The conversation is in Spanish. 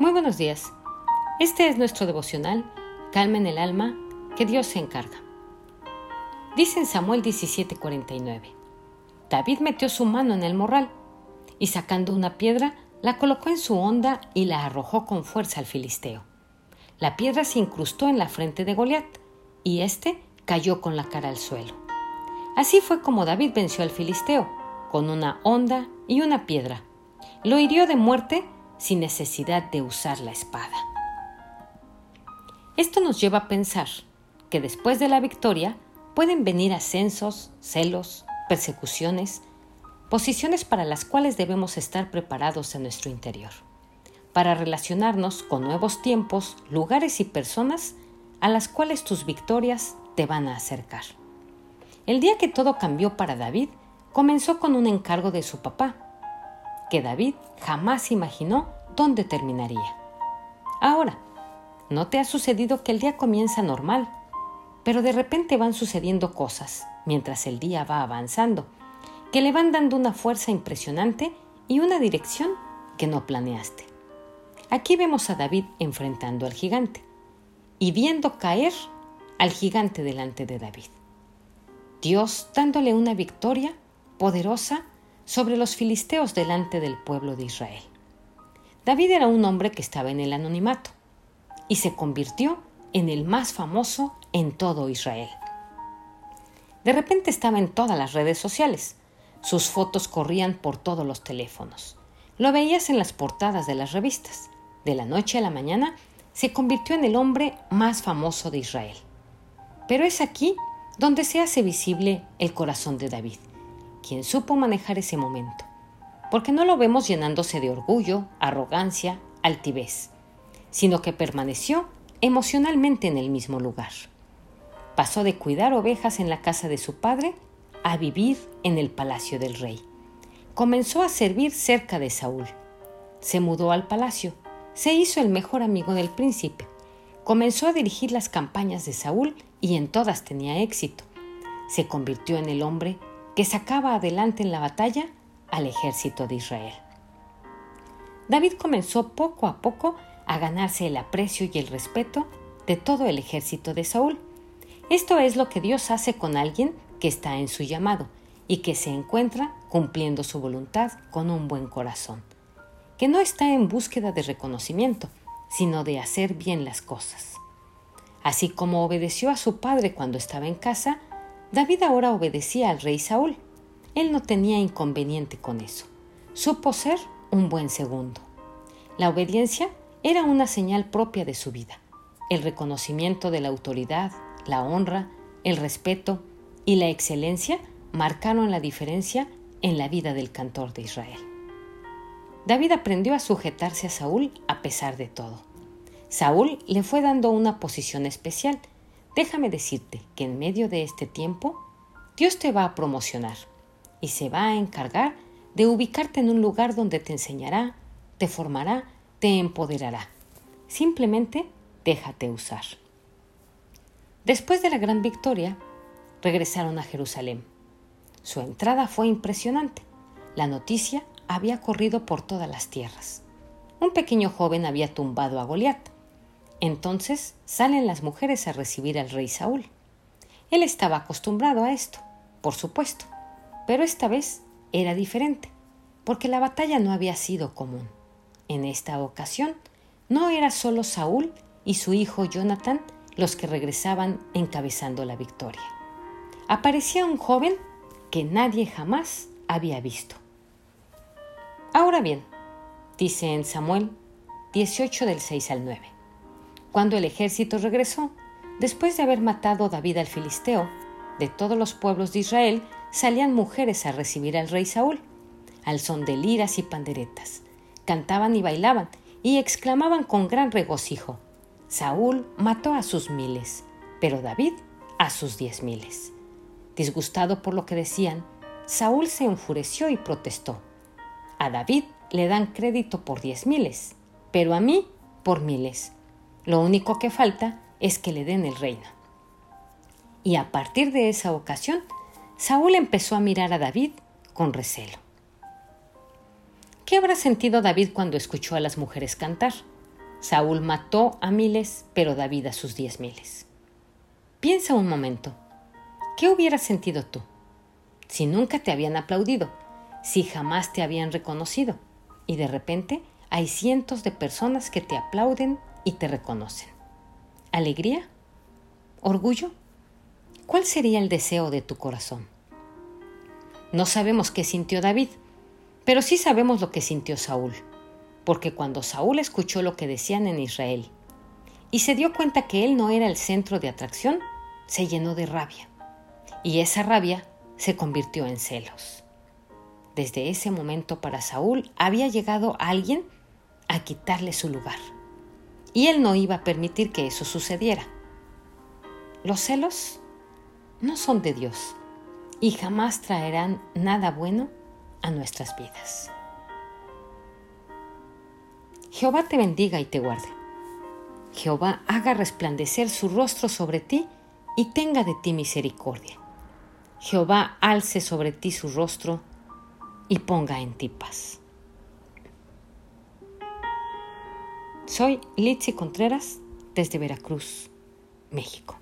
Muy buenos días. Este es nuestro devocional, Calma en el alma, que Dios se encarga. Dice en Samuel 17:49, David metió su mano en el morral y sacando una piedra, la colocó en su honda y la arrojó con fuerza al filisteo. La piedra se incrustó en la frente de Goliat y éste cayó con la cara al suelo. Así fue como David venció al filisteo, con una honda y una piedra. Lo hirió de muerte sin necesidad de usar la espada. Esto nos lleva a pensar que después de la victoria pueden venir ascensos, celos, persecuciones, posiciones para las cuales debemos estar preparados en nuestro interior, para relacionarnos con nuevos tiempos, lugares y personas a las cuales tus victorias te van a acercar. El día que todo cambió para David comenzó con un encargo de su papá, que David jamás imaginó dónde terminaría. Ahora, ¿no te ha sucedido que el día comienza normal, pero de repente van sucediendo cosas mientras el día va avanzando, que le van dando una fuerza impresionante y una dirección que no planeaste? Aquí vemos a David enfrentando al gigante y viendo caer al gigante delante de David. Dios dándole una victoria poderosa sobre los filisteos delante del pueblo de Israel. David era un hombre que estaba en el anonimato y se convirtió en el más famoso en todo Israel. De repente estaba en todas las redes sociales. Sus fotos corrían por todos los teléfonos. Lo veías en las portadas de las revistas. De la noche a la mañana se convirtió en el hombre más famoso de Israel. Pero es aquí donde se hace visible el corazón de David quien supo manejar ese momento, porque no lo vemos llenándose de orgullo, arrogancia, altivez, sino que permaneció emocionalmente en el mismo lugar. Pasó de cuidar ovejas en la casa de su padre a vivir en el palacio del rey. Comenzó a servir cerca de Saúl. Se mudó al palacio, se hizo el mejor amigo del príncipe, comenzó a dirigir las campañas de Saúl y en todas tenía éxito. Se convirtió en el hombre que sacaba adelante en la batalla al ejército de Israel. David comenzó poco a poco a ganarse el aprecio y el respeto de todo el ejército de Saúl. Esto es lo que Dios hace con alguien que está en su llamado y que se encuentra cumpliendo su voluntad con un buen corazón, que no está en búsqueda de reconocimiento, sino de hacer bien las cosas. Así como obedeció a su padre cuando estaba en casa, David ahora obedecía al rey Saúl. Él no tenía inconveniente con eso. Supo ser un buen segundo. La obediencia era una señal propia de su vida. El reconocimiento de la autoridad, la honra, el respeto y la excelencia marcaron la diferencia en la vida del cantor de Israel. David aprendió a sujetarse a Saúl a pesar de todo. Saúl le fue dando una posición especial Déjame decirte que en medio de este tiempo, Dios te va a promocionar y se va a encargar de ubicarte en un lugar donde te enseñará, te formará, te empoderará. Simplemente déjate usar. Después de la gran victoria, regresaron a Jerusalén. Su entrada fue impresionante. La noticia había corrido por todas las tierras. Un pequeño joven había tumbado a Goliat entonces salen las mujeres a recibir al rey Saúl. Él estaba acostumbrado a esto, por supuesto, pero esta vez era diferente, porque la batalla no había sido común. En esta ocasión, no era solo Saúl y su hijo Jonathan los que regresaban encabezando la victoria. Aparecía un joven que nadie jamás había visto. Ahora bien, dice en Samuel 18 del 6 al 9. Cuando el ejército regresó, después de haber matado David al filisteo, de todos los pueblos de Israel salían mujeres a recibir al rey Saúl, al son de liras y panderetas. Cantaban y bailaban y exclamaban con gran regocijo, Saúl mató a sus miles, pero David a sus diez miles. Disgustado por lo que decían, Saúl se enfureció y protestó. A David le dan crédito por diez miles, pero a mí por miles. Lo único que falta es que le den el reino. Y a partir de esa ocasión, Saúl empezó a mirar a David con recelo. ¿Qué habrá sentido David cuando escuchó a las mujeres cantar? Saúl mató a miles, pero David a sus diez miles. Piensa un momento. ¿Qué hubieras sentido tú? Si nunca te habían aplaudido, si jamás te habían reconocido, y de repente hay cientos de personas que te aplauden y te reconocen. ¿Alegría? ¿Orgullo? ¿Cuál sería el deseo de tu corazón? No sabemos qué sintió David, pero sí sabemos lo que sintió Saúl, porque cuando Saúl escuchó lo que decían en Israel y se dio cuenta que él no era el centro de atracción, se llenó de rabia. Y esa rabia se convirtió en celos. Desde ese momento para Saúl había llegado alguien a quitarle su lugar. Y él no iba a permitir que eso sucediera. Los celos no son de Dios y jamás traerán nada bueno a nuestras vidas. Jehová te bendiga y te guarde. Jehová haga resplandecer su rostro sobre ti y tenga de ti misericordia. Jehová alce sobre ti su rostro y ponga en ti paz. Soy Litsi Contreras desde Veracruz, México.